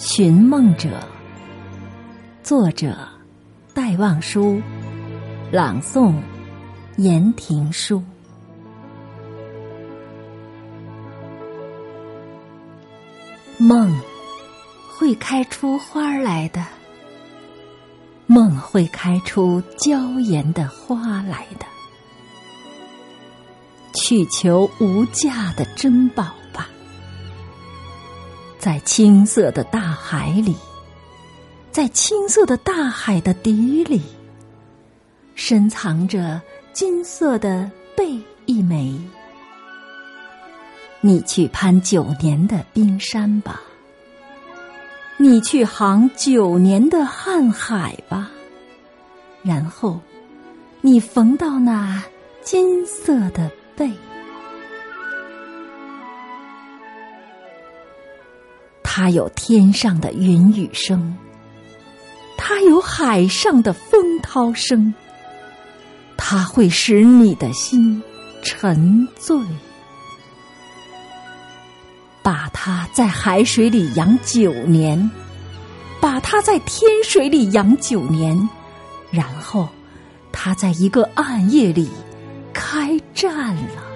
寻梦者，作者戴望舒，朗诵言庭书。梦会开出花来的，梦会开出娇艳的花来的。去求无价的珍宝，在青色的大海里，在青色的大海的底里，深藏着金色的贝一枚。你去攀九年的冰山吧，你去航九年的瀚海吧，然后你缝到那金色的贝。它有天上的云雨声，它有海上的风涛声，它会使你的心沉醉。把它在海水里养九年，把它在天水里养九年，然后它在一个暗夜里开战了。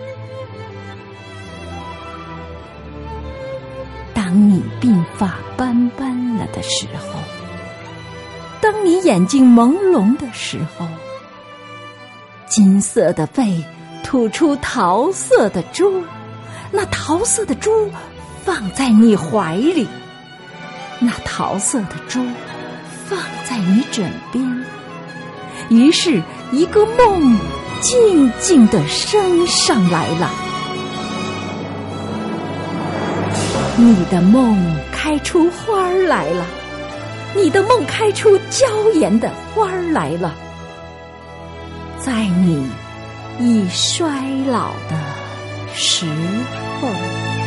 当你鬓发斑斑了的时候，当你眼睛朦胧的时候，金色的背吐出桃色的珠，那桃色的珠。放在你怀里，那桃色的珠放在你枕边，于是一个梦静静的升上来了。你的梦开出花儿来了，你的梦开出娇艳的花儿来了，在你已衰老的时候。